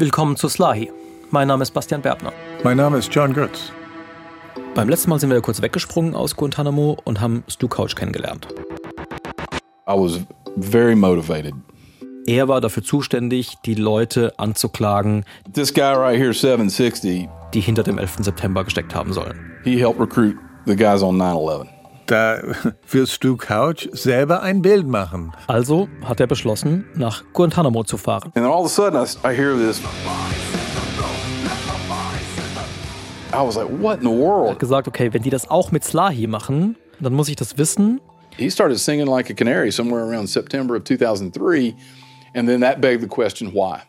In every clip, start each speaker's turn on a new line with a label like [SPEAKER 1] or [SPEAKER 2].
[SPEAKER 1] Willkommen zu Slahi. Mein Name ist Bastian Berbner.
[SPEAKER 2] Mein Name ist John Götz.
[SPEAKER 1] Beim letzten Mal sind wir ja kurz weggesprungen aus Guantanamo und haben Stu Couch kennengelernt.
[SPEAKER 3] I was very motivated.
[SPEAKER 1] Er war dafür zuständig, die Leute anzuklagen,
[SPEAKER 3] This guy right here, 760,
[SPEAKER 1] die hinter dem 11. September gesteckt haben sollen.
[SPEAKER 3] he helped recruit the guys on 9/11.
[SPEAKER 2] Da wirst du Couch selber ein Bild machen.
[SPEAKER 1] Also hat er beschlossen, nach Guantanamo zu fahren.
[SPEAKER 3] And then all of a sudden, I, hear this. I was like, "What in the
[SPEAKER 1] Er hat
[SPEAKER 3] world?"
[SPEAKER 1] gesagt, okay, wenn die das auch mit Slahi machen, dann muss ich das wissen.
[SPEAKER 3] He started singing like a canary somewhere around September of 2003, and then that begged the question, why?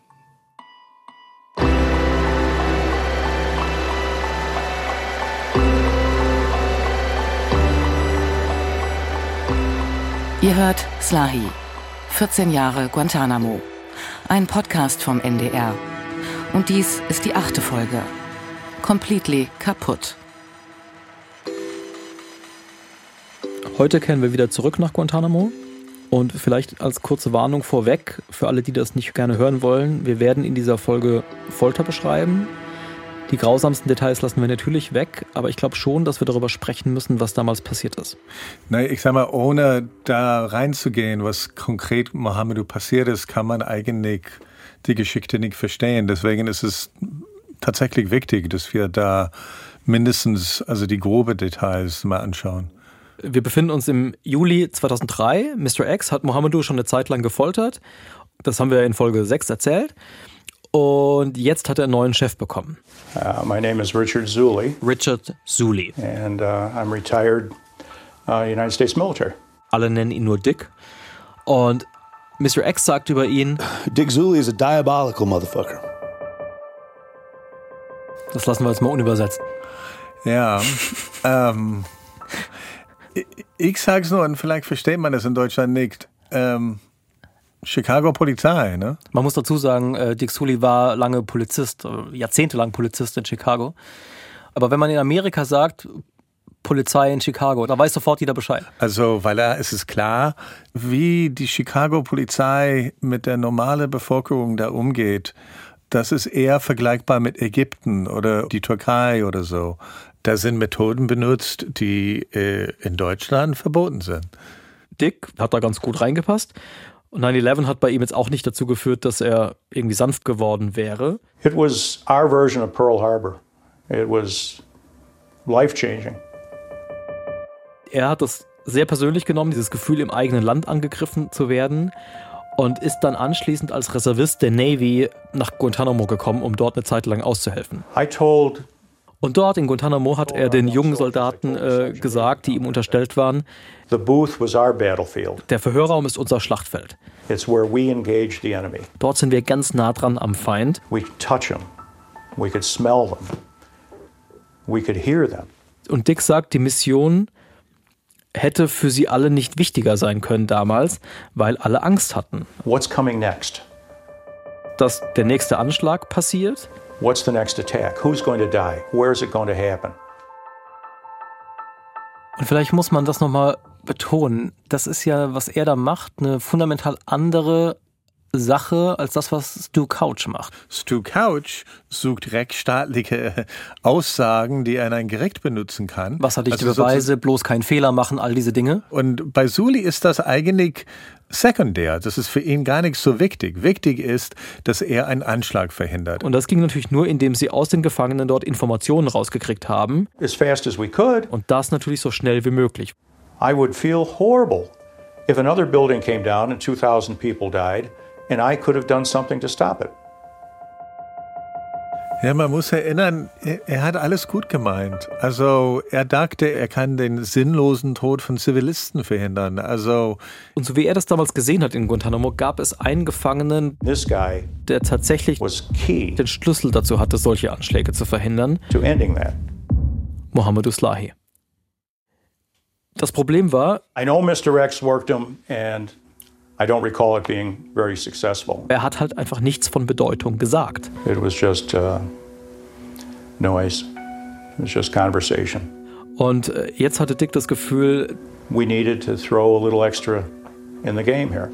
[SPEAKER 4] Ihr hört Slahi. 14 Jahre Guantanamo. Ein Podcast vom NDR. Und dies ist die achte Folge. Completely kaputt.
[SPEAKER 1] Heute kehren wir wieder zurück nach Guantanamo. Und vielleicht als kurze Warnung vorweg, für alle, die das nicht gerne hören wollen, wir werden in dieser Folge Folter beschreiben. Die grausamsten Details lassen wir natürlich weg, aber ich glaube schon, dass wir darüber sprechen müssen, was damals passiert ist.
[SPEAKER 2] Na, ich sag mal, ohne da reinzugehen, was konkret Mohammedu passiert ist, kann man eigentlich die Geschichte nicht verstehen. Deswegen ist es tatsächlich wichtig, dass wir da mindestens also die grobe Details mal anschauen.
[SPEAKER 1] Wir befinden uns im Juli 2003. Mr. X hat Mohammedu schon eine Zeit lang gefoltert. Das haben wir in Folge 6 erzählt. Und jetzt hat er einen neuen Chef bekommen.
[SPEAKER 5] Uh, my name is Richard Zuley,
[SPEAKER 1] Richard Zuli.
[SPEAKER 5] and uh, I'm retired uh, United States military.
[SPEAKER 1] Alle nennen ihn nur Dick. Und Mr. X sagt über ihn,
[SPEAKER 6] Dick Zuley is a diabolical motherfucker.
[SPEAKER 1] das lassen wir jetzt mal unübersetzt.
[SPEAKER 2] Ja, ähm, ich, ich sag's nur, und vielleicht versteht man das in Deutschland nicht. Ähm, Chicago Polizei, ne?
[SPEAKER 1] Man muss dazu sagen, äh, Dick Sully war lange Polizist, äh, jahrzehntelang Polizist in Chicago. Aber wenn man in Amerika sagt, Polizei in Chicago, da weiß sofort jeder Bescheid.
[SPEAKER 2] Also, weil da ist es klar, wie die Chicago Polizei mit der normalen Bevölkerung da umgeht. Das ist eher vergleichbar mit Ägypten oder die Türkei oder so. Da sind Methoden benutzt, die äh, in Deutschland verboten sind.
[SPEAKER 1] Dick hat da ganz gut reingepasst. Und 9-11 hat bei ihm jetzt auch nicht dazu geführt, dass er irgendwie sanft geworden wäre.
[SPEAKER 5] It was our version of Pearl Harbor. It was life changing.
[SPEAKER 1] Er hat das sehr persönlich genommen, dieses Gefühl, im eigenen Land angegriffen zu werden. Und ist dann anschließend als Reservist der Navy nach Guantanamo gekommen, um dort eine Zeit lang auszuhelfen.
[SPEAKER 5] I told
[SPEAKER 1] Und dort in Guantanamo hat er den jungen Soldaten äh, gesagt, die ihm unterstellt waren, der Verhörraum ist unser Schlachtfeld.
[SPEAKER 5] It's where we engage the enemy.
[SPEAKER 1] Dort sind wir ganz nah dran am Feind. Und Dick sagt, die Mission hätte für sie alle nicht wichtiger sein können damals, weil alle Angst hatten,
[SPEAKER 5] What's coming next?
[SPEAKER 1] dass der nächste Anschlag passiert.
[SPEAKER 5] What's the next attack? Who's going to die? Where is it going to happen?
[SPEAKER 1] Und vielleicht muss man das nochmal betonen. Das ist ja, was er da macht, eine fundamental andere Sache als das, was Stu Couch macht.
[SPEAKER 2] Stu Couch sucht rechtsstaatliche Aussagen, die er in ein Gericht benutzen kann.
[SPEAKER 1] Wasserdichte
[SPEAKER 2] Also
[SPEAKER 1] Beweise, bloß keinen Fehler machen, all diese Dinge.
[SPEAKER 2] Und bei Suli ist das eigentlich sekundär. Das ist für ihn gar nicht so wichtig. Wichtig ist, dass er einen Anschlag verhindert.
[SPEAKER 1] Und das ging natürlich nur, indem sie aus den Gefangenen dort Informationen rausgekriegt haben.
[SPEAKER 5] As fast as we could,
[SPEAKER 1] Und das natürlich so schnell wie möglich.
[SPEAKER 5] I would feel horrible if another building came down and 2,000 people died and I could have done something to stop it.
[SPEAKER 2] Ja, man muss erinnern, er, er hat alles gut gemeint. Also er dachte, er kann den sinnlosen Tod von Zivilisten verhindern. Also
[SPEAKER 1] Und so wie er das damals gesehen hat in Guantanamo, gab es einen Gefangenen,
[SPEAKER 5] This guy
[SPEAKER 1] der tatsächlich
[SPEAKER 5] was key
[SPEAKER 1] den Schlüssel dazu hatte, solche Anschläge zu verhindern.
[SPEAKER 5] to ending that.
[SPEAKER 1] Mohammed Uslahi. Das Problem war,
[SPEAKER 5] I know Mr. X worked him, and I don't recall it being very successful.
[SPEAKER 1] er hat halt einfach nichts von Bedeutung gesagt.
[SPEAKER 5] It was just uh, noise, it was just conversation.
[SPEAKER 1] Und äh, jetzt hatte Dick das Gefühl,
[SPEAKER 5] We needed to throw a little extra in the game here.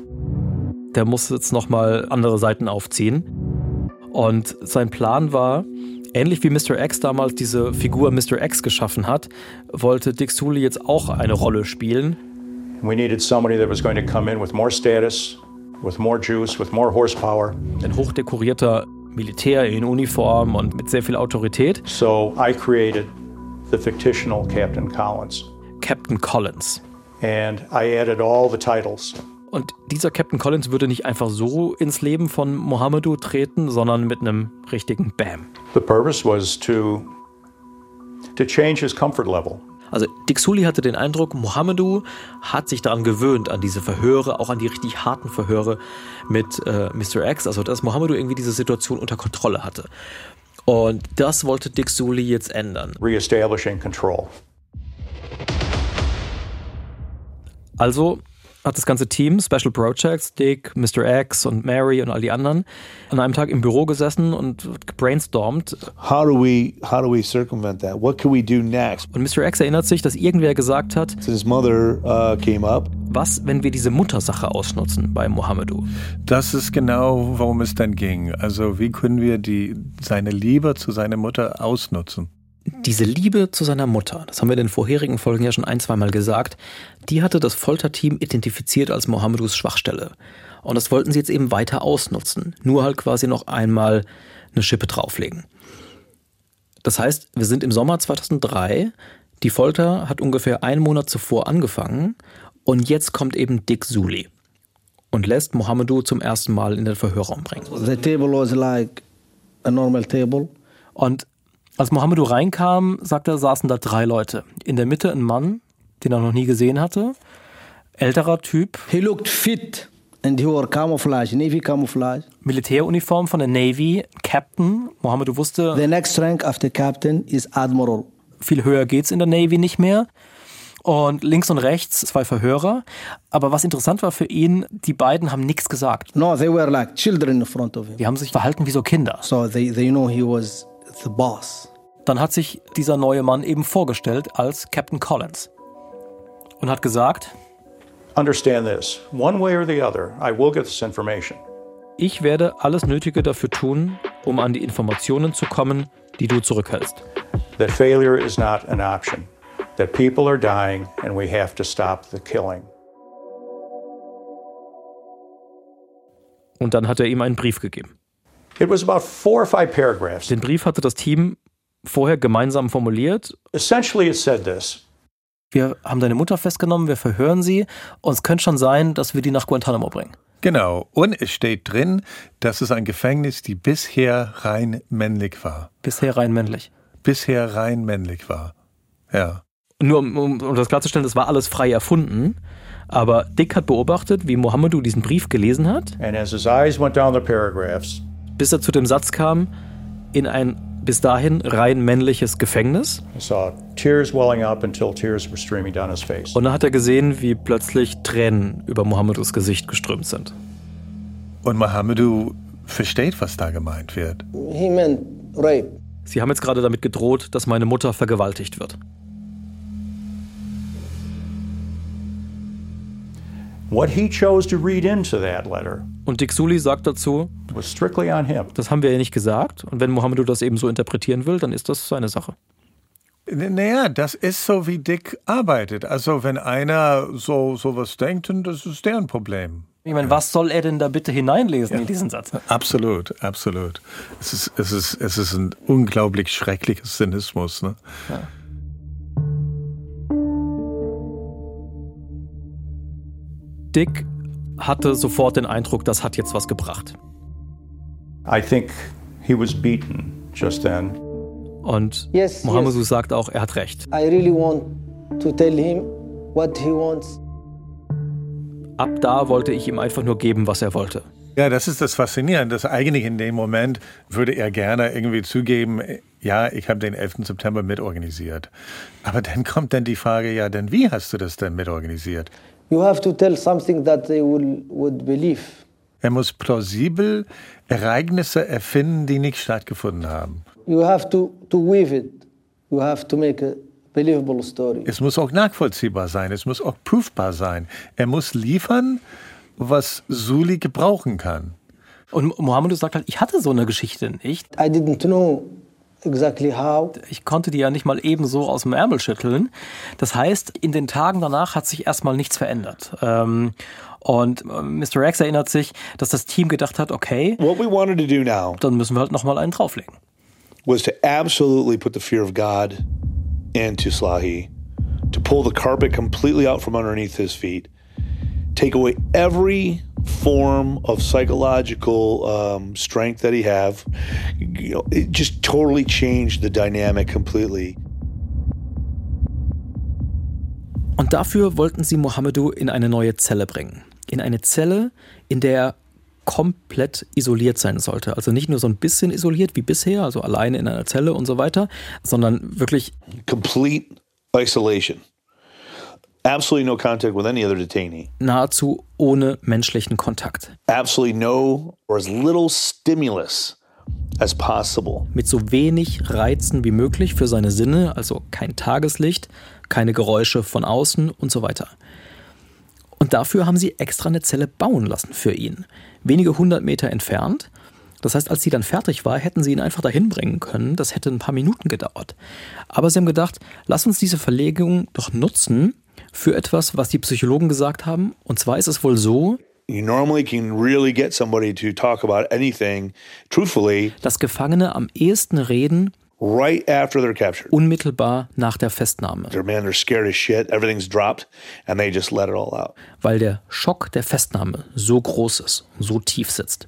[SPEAKER 1] der muss jetzt nochmal andere Seiten aufziehen. Und sein Plan war, ähnlich wie Mr. X damals diese Figur Mr. X geschaffen hat, wollte Dick Sully jetzt auch eine Rolle spielen.
[SPEAKER 5] We needed somebody that was going to come in with more status, with more juice, with more horsepower.
[SPEAKER 1] Ein hochdekorierter Militär in Uniform und mit sehr viel Autorität.
[SPEAKER 5] So I created the fictional Captain Collins.
[SPEAKER 1] Captain Collins.
[SPEAKER 5] And I added all the titles.
[SPEAKER 1] Und dieser Captain Collins würde nicht einfach so ins Leben von Mohammedu treten, sondern mit einem richtigen Bam.
[SPEAKER 5] The purpose was to, to change his comfort level.
[SPEAKER 1] Also Dick Sully hatte den Eindruck, Mohammedu hat sich daran gewöhnt, an diese Verhöre, auch an die richtig harten Verhöre mit äh, Mr. X, also dass Mohammedu irgendwie diese Situation unter Kontrolle hatte. Und das wollte Dick Sully jetzt ändern.
[SPEAKER 5] Reestablishing control.
[SPEAKER 1] Also hat das ganze Team, Special Projects, Dick, Mr. X und Mary und all die anderen, an einem Tag im Büro gesessen und brainstormt.
[SPEAKER 6] How do we how do we circumvent that? What can we do next?
[SPEAKER 1] Und Mr. X erinnert sich, dass irgendwer gesagt hat,
[SPEAKER 6] So his mother uh, came up.
[SPEAKER 1] was, wenn wir diese Muttersache ausnutzen bei Mohammedu?
[SPEAKER 2] Das ist genau, worum es dann ging. Also wie können wir die, seine Liebe zu seiner Mutter ausnutzen?
[SPEAKER 1] Diese Liebe zu seiner Mutter, das haben wir in den vorherigen Folgen ja schon ein, zweimal gesagt, die hatte das Folterteam identifiziert als Mohammedus Schwachstelle. Und das wollten sie jetzt eben weiter ausnutzen. Nur halt quasi noch einmal eine Schippe drauflegen. Das heißt, wir sind im Sommer 2003. Die Folter hat ungefähr einen Monat zuvor angefangen. Und jetzt kommt eben Dick Sully und lässt Mohammedu zum ersten Mal in den Verhörraum bringen.
[SPEAKER 7] The table was like a normal table.
[SPEAKER 1] Und als Mohammedu reinkam, sagt er, saßen da drei Leute. In der Mitte ein Mann, den er noch nie gesehen hatte. Älterer Typ,
[SPEAKER 7] He looked fit and he wore camouflage, navy camouflage.
[SPEAKER 1] Militäruniform von der Navy, Captain. Mohammedu wusste,
[SPEAKER 7] The next rank after captain is admiral.
[SPEAKER 1] viel höher geht's in der Navy nicht mehr. Und links und rechts zwei Verhörer. Aber was interessant war für ihn, die beiden haben nichts gesagt.
[SPEAKER 7] No, they were like children in front of him.
[SPEAKER 1] Die haben sich verhalten wie so Kinder.
[SPEAKER 7] So they, they know he was the boss.
[SPEAKER 1] Dann hat sich dieser neue Mann eben vorgestellt als Captain Collins. Und hat gesagt,
[SPEAKER 5] Understand this. One way or the other, I will get this information.
[SPEAKER 1] Ich werde alles Nötige dafür tun, um an die Informationen zu kommen, die du zurückhältst.
[SPEAKER 5] That failure is not an option. That people are dying and we have to stop the killing.
[SPEAKER 1] Und dann hat er ihm einen Brief gegeben. Den Brief hatte das Team vorher gemeinsam formuliert.
[SPEAKER 5] Essentially, it said this
[SPEAKER 1] Wir haben deine Mutter festgenommen, wir verhören sie und es könnte schon sein, dass wir die nach Guantanamo bringen.
[SPEAKER 2] Genau. Und es steht drin, dass es ein Gefängnis, die bisher rein männlich war.
[SPEAKER 1] Bisher rein männlich.
[SPEAKER 2] Bisher rein männlich war. Ja.
[SPEAKER 1] Nur um, um, um das klarzustellen, das war alles frei erfunden. Aber Dick hat beobachtet, wie Mohammedu diesen Brief gelesen hat,
[SPEAKER 5] And as his eyes went down the paragraphs,
[SPEAKER 1] bis er zu dem Satz kam, in ein bis dahin rein männliches Gefängnis.
[SPEAKER 5] I saw tears welling up until tears were streaming down his face.
[SPEAKER 1] Und dann hat er gesehen, wie plötzlich Tränen über Mohammedus Gesicht geströmt sind.
[SPEAKER 2] Und Mohammedu versteht, was da gemeint wird.
[SPEAKER 7] He meant rape.
[SPEAKER 1] Sie haben jetzt gerade damit gedroht, dass meine Mutter vergewaltigt wird.
[SPEAKER 5] What he chose to read into that letter
[SPEAKER 1] Und Dick Sully sagt dazu,
[SPEAKER 5] was strictly on him.
[SPEAKER 1] das haben wir ja nicht gesagt. Und wenn Mohammedu das eben so interpretieren will, dann ist das seine Sache.
[SPEAKER 2] Naja, das ist so, wie Dick arbeitet. Also wenn einer so sowas denkt, dann das ist deren Problem.
[SPEAKER 1] Ich meine, was soll er denn da bitte hineinlesen in diesen Satz?
[SPEAKER 2] Absolut, absolut. Es ist, es ist, es ist ein unglaublich schreckliches Zynismus. Ne?
[SPEAKER 1] Dick hatte sofort den Eindruck, das hat jetzt was gebracht.
[SPEAKER 5] I think he was beaten just then.
[SPEAKER 1] Und
[SPEAKER 7] Yes,
[SPEAKER 1] Mohammedu
[SPEAKER 7] yes.
[SPEAKER 1] sagt auch, er hat recht.
[SPEAKER 7] I really want to tell him what he wants.
[SPEAKER 1] Ab da wollte ich ihm einfach nur geben, was er wollte.
[SPEAKER 2] Ja, das ist das Faszinierende. Das eigentlich in dem Moment würde er gerne irgendwie zugeben, ja, ich habe den 11. September mitorganisiert. Aber dann kommt dann die Frage, ja, denn wie hast du das denn mitorganisiert?
[SPEAKER 7] You have to tell something that they will would believe.
[SPEAKER 2] Er muss plausibel Ereignisse erfinden, die nicht stattgefunden haben.
[SPEAKER 7] You have to, to weave it. You have to make a believable story.
[SPEAKER 2] Es muss auch nachvollziehbar sein, es muss auch prüfbar sein. Er muss liefern, was Suli gebrauchen kann.
[SPEAKER 1] Und Mohammed sagt halt, ich hatte so eine Geschichte nicht.
[SPEAKER 7] I didn't know exactly how.
[SPEAKER 1] Ich konnte die ja nicht mal ebenso aus dem Ärmel schütteln. Das heißt, in den Tagen danach hat sich erstmal nichts verändert. Ähm, und Mr. X erinnert sich, dass das Team gedacht hat, okay,
[SPEAKER 6] What we wanted to do now
[SPEAKER 1] dann müssen wir halt nochmal einen drauflegen.
[SPEAKER 6] was to absolutely put the fear of God into Slahi, to pull the carpet completely out from underneath his feet, take away every form of psychological um, strength that he have. You know, it just totally changed the dynamic completely.
[SPEAKER 1] Und dafür wollten sie Mohammedu in eine neue Zelle bringen. In eine Zelle, in der er komplett isoliert sein sollte. Also nicht nur so ein bisschen isoliert wie bisher, also alleine in einer Zelle und so weiter, sondern wirklich
[SPEAKER 6] Complete isolation. Absolutely no contact with any other detainee.
[SPEAKER 1] nahezu ohne menschlichen Kontakt.
[SPEAKER 6] Absolutely no or as little stimulus as possible.
[SPEAKER 1] Mit so wenig Reizen wie möglich für seine Sinne, also kein Tageslicht, keine Geräusche von außen und so weiter. Und dafür haben sie extra eine Zelle bauen lassen für ihn. Wenige hundert Meter entfernt. Das heißt, als sie dann fertig war, hätten sie ihn einfach dahin bringen können. Das hätte ein paar Minuten gedauert. Aber sie haben gedacht, lass uns diese Verlegung doch nutzen für etwas, was die Psychologen gesagt haben. Und zwar ist es wohl so, dass Gefangene am ehesten reden
[SPEAKER 6] right after they're captured.
[SPEAKER 1] unmittelbar nach der Festnahme.
[SPEAKER 6] They're man, they're scared as shit. Everything's dropped, and they just let it all out.
[SPEAKER 1] weil der Schock der Festnahme so groß ist, so tief sitzt.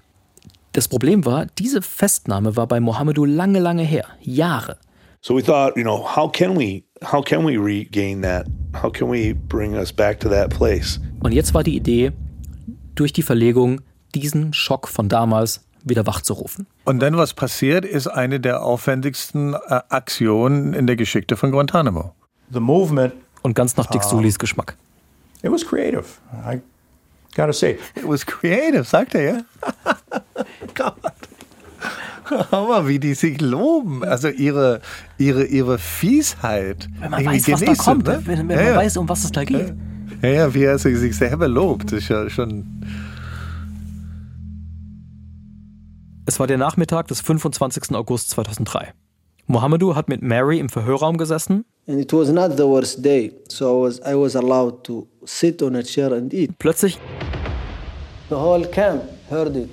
[SPEAKER 1] Das Problem war, diese Festnahme war bei Mohammedu lange, lange her, Jahre.
[SPEAKER 6] So we thought, you know, how can we how can we regain that? How can we bring us back to that place?
[SPEAKER 1] Und jetzt war die Idee, durch die Verlegung diesen Schock von damals wieder wachzurufen.
[SPEAKER 2] Und dann, was passiert, ist eine der aufwendigsten äh, Aktionen in der Geschichte von Guantanamo.
[SPEAKER 5] The movement,
[SPEAKER 1] Und ganz nach Dick Sulis Geschmack.
[SPEAKER 5] it was creative. I gotta say.
[SPEAKER 2] It was creative, sagt er ja. Hammer, wie die sich loben. Also ihre, ihre, ihre Fiesheit.
[SPEAKER 1] Wenn man weiß, was da kommt,
[SPEAKER 2] ne?
[SPEAKER 1] wenn, wenn
[SPEAKER 2] ja,
[SPEAKER 1] man
[SPEAKER 2] ja.
[SPEAKER 1] weiß, um was es da geht.
[SPEAKER 2] Ja, ja, wie er sich sich selber lobt, ist ja schon.
[SPEAKER 1] Es war der Nachmittag des 25. August 2003. Mohammedu hat mit Mary im Verhörraum gesessen.
[SPEAKER 7] And it was not the worst day, so I was, I was allowed to sit on a chair and eat.
[SPEAKER 1] Plötzlich
[SPEAKER 7] The whole camp heard it.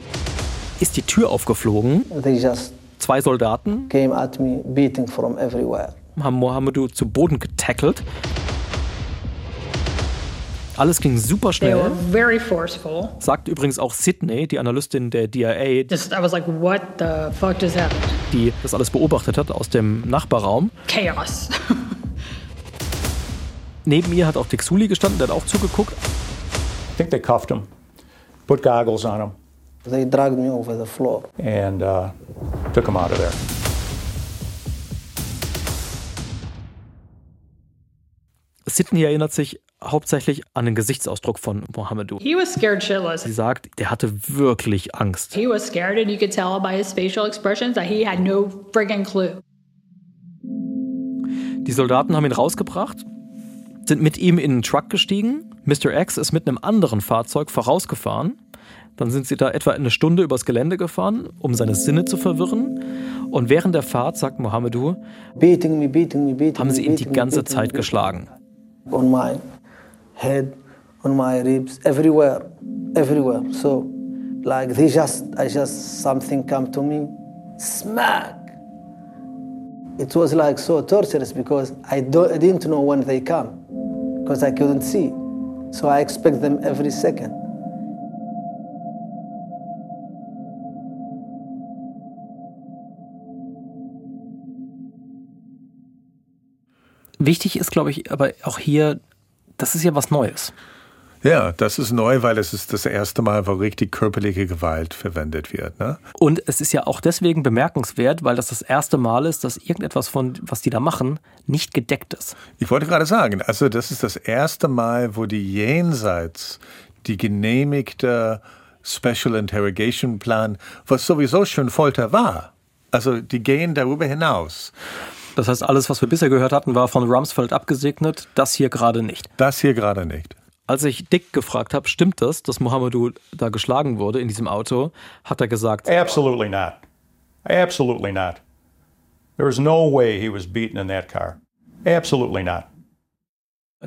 [SPEAKER 1] Ist die Tür aufgeflogen. Zwei Soldaten
[SPEAKER 7] came at me, beating from everywhere.
[SPEAKER 1] haben Mohammedu zu Boden getackelt. Alles ging super
[SPEAKER 8] They were
[SPEAKER 1] schnell.
[SPEAKER 8] very forceful.
[SPEAKER 1] Sagt übrigens auch Sydney, die Analystin der DIA,
[SPEAKER 8] Just I was like, what the fuck just happened?
[SPEAKER 1] die das alles beobachtet hat aus dem Nachbarraum.
[SPEAKER 8] Chaos.
[SPEAKER 1] Neben ihr hat auch Sully gestanden, der hat auch zugeguckt.
[SPEAKER 5] I think they cuffed him, put goggles on him,
[SPEAKER 7] They dragged me over the floor.
[SPEAKER 5] and uh, took him out of there.
[SPEAKER 1] Sydney erinnert sich hauptsächlich an den Gesichtsausdruck von Mohammedu.
[SPEAKER 8] he was scared shitless.
[SPEAKER 1] Sie sagt, der hatte wirklich Angst.
[SPEAKER 8] He was scared, and you could tell by his facial expressions that he had no friggin' clue.
[SPEAKER 1] Die Soldaten haben ihn rausgebracht, sind mit ihm in den Truck gestiegen. Mr. X ist mit einem anderen Fahrzeug vorausgefahren. Dann sind sie da etwa eine Stunde übers Gelände gefahren, um seine Sinne zu verwirren. Und während der Fahrt, sagt Mohammedu,
[SPEAKER 7] Beating me, beating me, beating
[SPEAKER 1] haben sie ihn die ganze Zeit geschlagen.
[SPEAKER 7] On my head, on my ribs, everywhere, everywhere. So, like they just, I just, something come to me, smack. It was like so torturous because I, don't, I didn't know when they come because I couldn't see. So I expect them every second.
[SPEAKER 1] Wichtig ist, glaube ich, aber auch hier, das ist ja was Neues.
[SPEAKER 2] Ja, das ist neu, weil es ist das erste Mal, wo richtig körperliche Gewalt verwendet wird. Ne?
[SPEAKER 1] Und es ist ja auch deswegen bemerkenswert, weil das das erste Mal ist, dass irgendetwas von, was die da machen, nicht gedeckt ist.
[SPEAKER 2] Ich wollte gerade sagen, also das ist das erste Mal, wo die jenseits die genehmigte Special Interrogation Plan, was sowieso schon Folter war. Also die gehen darüber hinaus.
[SPEAKER 1] Das heißt, alles, was wir bisher gehört hatten, war von Rumsfeld abgesegnet, das hier gerade nicht.
[SPEAKER 2] Das hier gerade nicht.
[SPEAKER 1] Als ich Dick gefragt habe, stimmt das, dass Mohamedou da geschlagen wurde in diesem Auto, hat er gesagt,
[SPEAKER 5] Absolutely not. Absolutely not. There is no way he was beaten in that car. Absolutely not.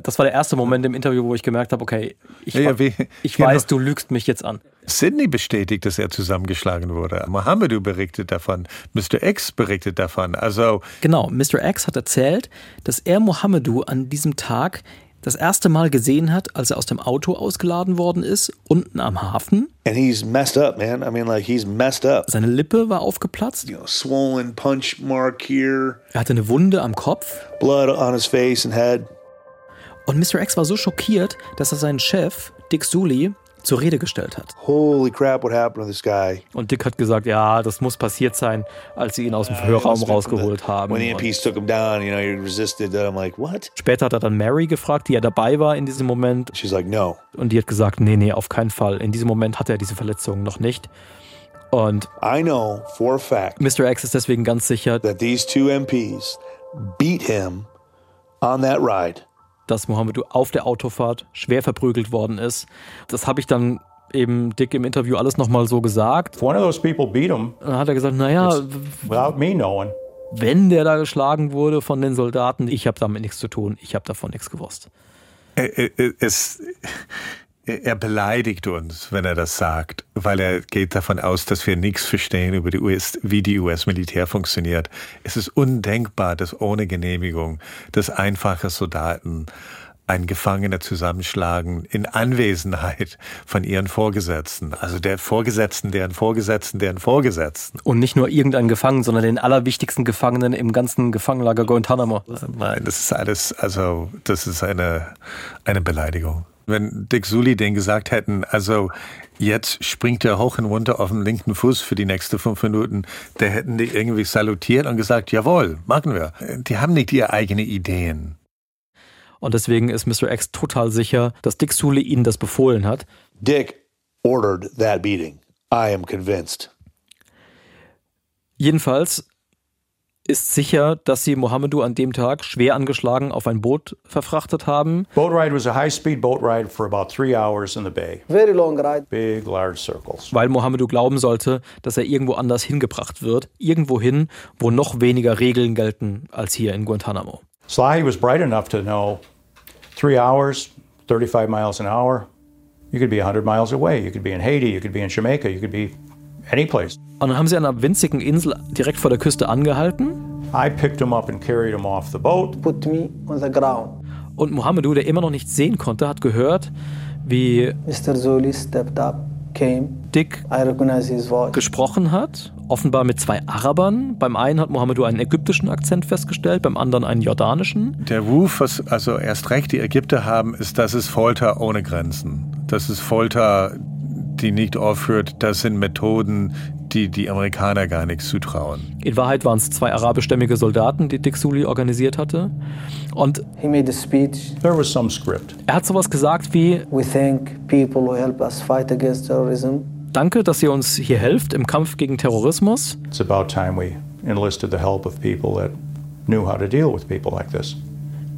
[SPEAKER 1] Das war der erste Moment im Interview, wo ich gemerkt habe, okay, ich,
[SPEAKER 2] Ja, ja, wie-
[SPEAKER 1] ich
[SPEAKER 2] genau.
[SPEAKER 1] weiß, du lügst mich jetzt an.
[SPEAKER 2] Sydney bestätigt, dass er zusammengeschlagen wurde. Mohamedou berichtet davon. Mr. X berichtet davon. Also,
[SPEAKER 1] Genau, Mr. X hat erzählt, dass er Mohamedou an diesem Tag das erste Mal gesehen hat, als er aus dem Auto ausgeladen worden ist, unten am Hafen.
[SPEAKER 6] And he's messed up, man. I mean, like, he's messed up.
[SPEAKER 1] Seine Lippe war aufgeplatzt.
[SPEAKER 6] You know, swollen punch mark here,
[SPEAKER 1] Er hatte eine Wunde am Kopf.
[SPEAKER 6] blood on his face and head.
[SPEAKER 1] Und Mr. X war so schockiert, dass er seinen Chef, Dick Sully, zur Rede gestellt hat.
[SPEAKER 6] Holy crap, what happened to this guy?
[SPEAKER 1] Und Dick hat gesagt, ja, das muss passiert sein, als sie ihn aus dem Verhörraum rausgeholt haben.
[SPEAKER 6] When the
[SPEAKER 1] Und
[SPEAKER 6] MPs took him down, you know, he resisted. I'm like, what?
[SPEAKER 1] später hat er dann Mary gefragt, die ja dabei war in diesem Moment.
[SPEAKER 6] She's like, no.
[SPEAKER 1] Und die hat gesagt, nee, nee, auf keinen Fall. In diesem Moment hat er diese Verletzungen noch nicht. Und
[SPEAKER 6] I know for a fact
[SPEAKER 1] Mr. X ist deswegen ganz sicher,
[SPEAKER 6] that these two MPs beat him on that ride.
[SPEAKER 1] Dass Mohamedou auf der Autofahrt schwer verprügelt worden ist. Das habe ich dann eben Dick im Interview alles nochmal so gesagt.
[SPEAKER 5] If one of those people beat him
[SPEAKER 1] Dann hat er gesagt, naja,
[SPEAKER 5] without me knowing,
[SPEAKER 1] wenn der da geschlagen wurde von den Soldaten, ich habe damit nichts zu tun, ich habe davon nichts gewusst.
[SPEAKER 2] er, er- es, er beleidigt uns, wenn er das sagt, weil er geht davon aus, dass wir nichts verstehen über die US, wie die US-Militär funktioniert. Es ist undenkbar, dass ohne Genehmigung, dass einfache Soldaten einen Gefangener zusammenschlagen in Anwesenheit von ihren Vorgesetzten, also der Vorgesetzten, deren Vorgesetzten, deren Vorgesetzten.
[SPEAKER 1] Und nicht nur irgendeinen Gefangenen, sondern den allerwichtigsten Gefangenen im ganzen Gefangenlager Guantanamo.
[SPEAKER 2] Nein, das ist alles, also das ist eine, eine Beleidigung. Wenn Dick Sully den gesagt hätten, also jetzt springt er hoch und runter auf den linken Fuß für die nächsten fünf Minuten, da hätten die irgendwie salutiert und gesagt, jawohl, machen wir. Die haben nicht ihre eigenen Ideen.
[SPEAKER 1] Und deswegen ist Mr. X total sicher, dass Dick Sully ihnen das befohlen hat.
[SPEAKER 6] Dick ordered that beating. I am convinced.
[SPEAKER 1] Jedenfalls ist sicher, dass sie Mohamedou an dem Tag schwer angeschlagen auf ein Boot verfrachtet haben.
[SPEAKER 5] boat ride was a high-speed boat ride for about three hours in the bay.
[SPEAKER 7] Very long ride.
[SPEAKER 5] Big, large circles.
[SPEAKER 1] weil Mohamedou glauben sollte, dass er irgendwo anders hingebracht wird, irgendwo hin, wo noch weniger Regeln gelten als hier in Guantanamo.
[SPEAKER 5] Slahi was bright enough to know three hours, 35 miles an hour, you could be 100 miles away. You could be in Haiti, you could be in Jamaica, you could be any place.
[SPEAKER 1] Und dann haben sie an einer winzigen Insel direkt vor der Küste angehalten
[SPEAKER 5] I picked him up and carried him off the boat.
[SPEAKER 7] Put me on the ground.
[SPEAKER 1] und Mohamedou, der immer noch nichts sehen konnte, hat gehört, wie
[SPEAKER 7] Mr. Zoli stepped up, came.
[SPEAKER 1] Dick
[SPEAKER 7] I recognize his voice.
[SPEAKER 1] gesprochen hat, offenbar mit zwei Arabern. Beim einen hat Mohamedou einen ägyptischen Akzent festgestellt, beim anderen einen jordanischen.
[SPEAKER 2] Der Ruf, was also erst recht die Ägypter haben, ist, das ist Folter ohne Grenzen. Das ist Folter, die nicht aufhört. Das sind Methoden, die die Amerikaner gar nichts zutrauen.
[SPEAKER 1] In Wahrheit waren es zwei arabischstämmige Soldaten, die Dick Sully organisiert hatte. Und
[SPEAKER 7] He made a speech.
[SPEAKER 5] There was some script.
[SPEAKER 1] er hat sowas gesagt wie,
[SPEAKER 7] We thank people who help us fight against terrorism.
[SPEAKER 1] Danke, dass ihr uns hier helft im Kampf gegen Terrorismus.
[SPEAKER 5] It's about time we enlisted the help of people that knew how to deal with people like this.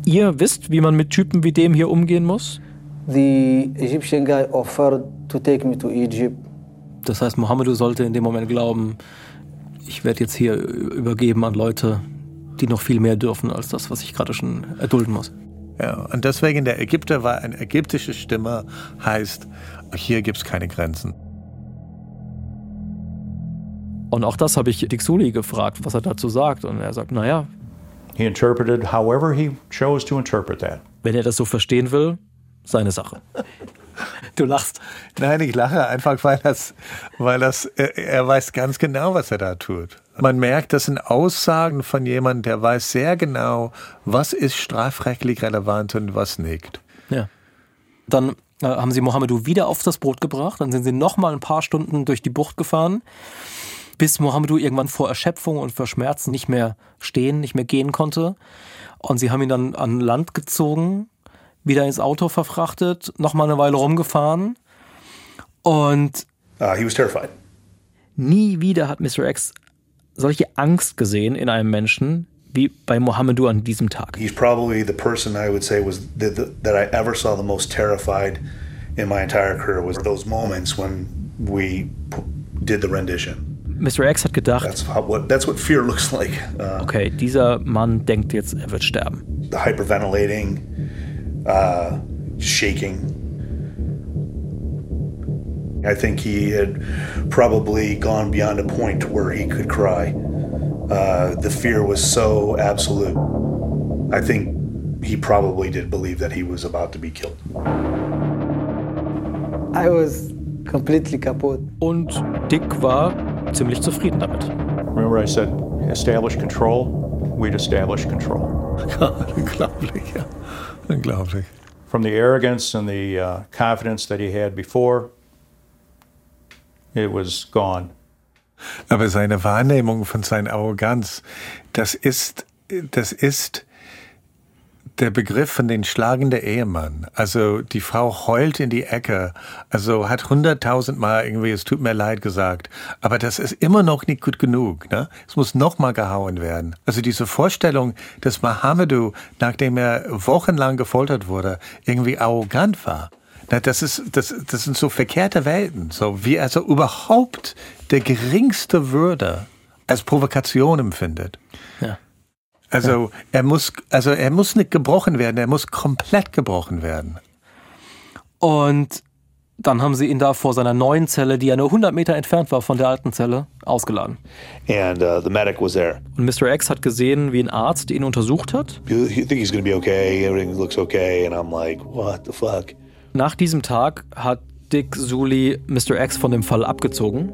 [SPEAKER 1] Ihr wisst, wie man mit Typen wie dem hier umgehen muss.
[SPEAKER 7] The Egyptian guy offered to take me to Egypt.
[SPEAKER 1] Das heißt, Mohamedou sollte in dem Moment glauben, ich werde jetzt hier übergeben an Leute, die noch viel mehr dürfen als das, was ich gerade schon erdulden muss.
[SPEAKER 2] Ja, und deswegen der Ägypter war eine ägyptische Stimme, heißt, hier gibt's keine Grenzen.
[SPEAKER 1] Und auch das habe ich Sully gefragt, was er dazu sagt. Und er sagt, naja,
[SPEAKER 5] He interpreted however he chose to interpret that.
[SPEAKER 1] wenn er das so verstehen will, seine Sache. Du lachst.
[SPEAKER 2] Nein, ich lache einfach, weil das, weil das, er, er weiß ganz genau, was er da tut. Man merkt, das sind Aussagen von jemandem, der weiß sehr genau, was ist strafrechtlich relevant und was nicht.
[SPEAKER 1] Ja. Dann äh, haben sie Mohamedou wieder auf das Boot gebracht. Dann sind sie noch mal ein paar Stunden durch die Bucht gefahren, bis Mohamedou irgendwann vor Erschöpfung und vor Schmerzen nicht mehr stehen, nicht mehr gehen konnte. Und sie haben ihn dann an Land gezogen, wieder ins Auto verfrachtet, noch mal eine Weile rumgefahren. Und
[SPEAKER 6] Uh, he was terrified.
[SPEAKER 1] nie wieder hat Mr. X solche Angst gesehen in einem Menschen wie bei Mohamedou an diesem Tag.
[SPEAKER 6] He's probably the person I would say was the, the, that I ever saw the most terrified in my entire career was those moments when we did the rendition.
[SPEAKER 1] Mr. X hat gedacht,
[SPEAKER 6] That's how, what that's what fear looks like. Uh,
[SPEAKER 1] okay, dieser Mann denkt jetzt, er wird sterben.
[SPEAKER 6] the hyperventilating, uh, shaking. I think he had probably gone beyond a point where he could cry. Uh, the fear was so absolute. I think he probably did believe that he was about to be killed.
[SPEAKER 7] I was completely kaputt.
[SPEAKER 1] Und Dick war ziemlich zufrieden damit.
[SPEAKER 5] Remember, I said establish control? We'd establish control.
[SPEAKER 2] Unglaublich, ja. Unglaublich.
[SPEAKER 5] From the arrogance and the uh, confidence that he had before, it was gone.
[SPEAKER 2] Aber seine Wahrnehmung von seiner Arroganz, das ist, das ist der Begriff von den schlagenden Ehemann. Also die Frau heult in die Ecke, also hat hunderttausendmal irgendwie, es tut mir leid gesagt. Aber das ist immer noch nicht gut genug. Ne? Es muss nochmal gehauen werden. Also diese Vorstellung, dass Mohamedou, nachdem er wochenlang gefoltert wurde, irgendwie arrogant war. Na, das ist, das, das sind so verkehrte Welten. So wie also überhaupt der geringste Würde als Provokation empfindet.
[SPEAKER 1] Ja.
[SPEAKER 2] Also er muss, also er muss nicht gebrochen werden, er muss komplett gebrochen werden.
[SPEAKER 1] Und dann haben sie ihn da vor seiner neuen Zelle, die ja nur 100 Meter entfernt war von der alten Zelle, ausgeladen.
[SPEAKER 6] And uh, the medic was there.
[SPEAKER 1] Und Mr. X hat gesehen, wie ein Arzt ihn untersucht hat.
[SPEAKER 6] You, you think he's gonna be okay? Everything looks okay. And I'm like, what the fuck?
[SPEAKER 1] Nach diesem Tag hat Dick Sully Mr. X von dem Fall abgezogen.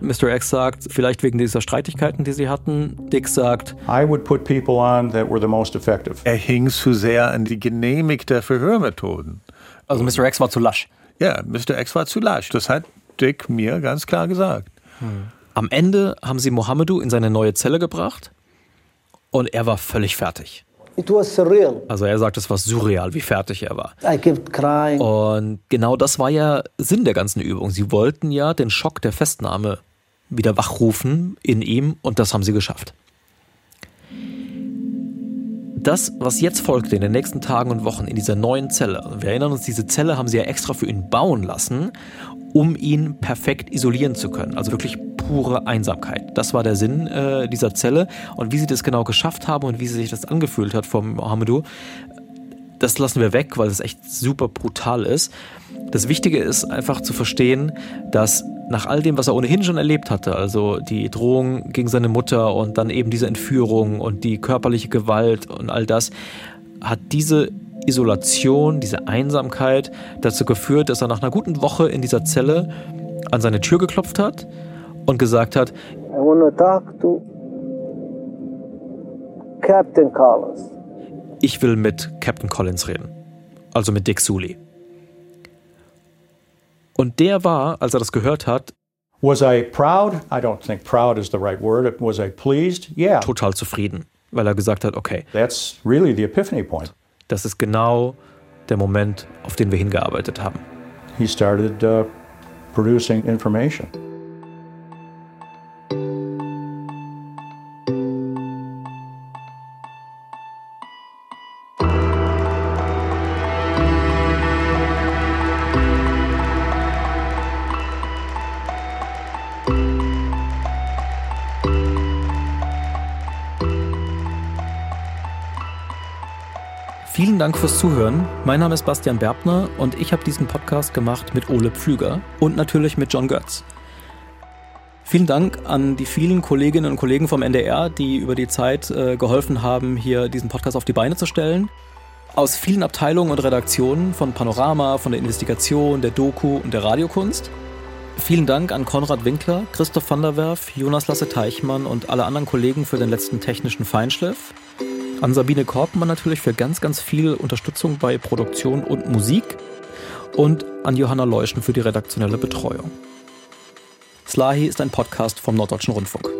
[SPEAKER 1] Mr. X sagt, vielleicht wegen dieser Streitigkeiten, die sie hatten. Dick sagt,
[SPEAKER 5] I would put people on that were the most effective.
[SPEAKER 2] Er hing zu sehr an die genehmigte Verhörmethoden.
[SPEAKER 1] also Mr. X war zu lasch.
[SPEAKER 2] Ja, Mr. X war zu lasch. Das hat Dick mir ganz klar gesagt.
[SPEAKER 1] Am Ende haben sie Mohamedou in seine neue Zelle gebracht und er war völlig fertig.
[SPEAKER 7] It was surreal.
[SPEAKER 1] Also er sagt, es war surreal, wie fertig er war.
[SPEAKER 7] I kept crying.
[SPEAKER 1] Und genau das war ja Sinn der ganzen Übung. Sie wollten ja den Schock der Festnahme wieder wachrufen in ihm und das haben sie geschafft. Das, was jetzt folgte in den nächsten Tagen und Wochen in dieser neuen Zelle, wir erinnern uns, diese Zelle haben sie ja extra für ihn bauen lassen, um ihn perfekt isolieren zu können. Also wirklich pure Einsamkeit. Das war der Sinn äh, dieser Zelle. Und wie sie das genau geschafft haben und wie sie sich das angefühlt hat vom Mohamedou, das lassen wir weg, weil es echt super brutal ist. Das Wichtige ist einfach zu verstehen, dass nach all dem, was er ohnehin schon erlebt hatte, also die Drohung gegen seine Mutter und dann eben diese Entführung und die körperliche Gewalt und all das, hat diese Isolation, diese Einsamkeit dazu geführt, dass er nach einer guten Woche in dieser Zelle an seine Tür geklopft hat und gesagt hat,
[SPEAKER 7] I want to talk to Captain Carlos.
[SPEAKER 1] Ich will mit Captain Collins reden. Also mit Dick Sully. Und der war, als er das gehört hat,
[SPEAKER 5] Was I proud? I don't think proud is the right word. Was I pleased? Yeah.
[SPEAKER 1] total zufrieden, weil er gesagt hat, okay,
[SPEAKER 5] That's really the epiphany point.
[SPEAKER 1] das ist genau der Moment, auf den wir hingearbeitet haben.
[SPEAKER 5] He started uh, producing information.
[SPEAKER 1] Vielen Dank fürs Zuhören. Mein Name ist Bastian Berbner und ich habe diesen Podcast gemacht mit Ole Pflüger und natürlich mit John Götz. Vielen Dank an die vielen Kolleginnen und Kollegen vom NDR, die über die Zeit äh, geholfen haben, hier diesen Podcast auf die Beine zu stellen. Aus vielen Abteilungen und Redaktionen von Panorama, von der Investigation, der Doku und der Radiokunst. Vielen Dank an Konrad Winkler, Christoph van der Werf, Jonas Lasse Teichmann und alle anderen Kollegen für den letzten technischen Feinschliff. An Sabine Korpmann natürlich für ganz, ganz viel Unterstützung bei Produktion und Musik. Und an Johanna Leuschen für die redaktionelle Betreuung. Slahi ist ein Podcast vom Norddeutschen Rundfunk.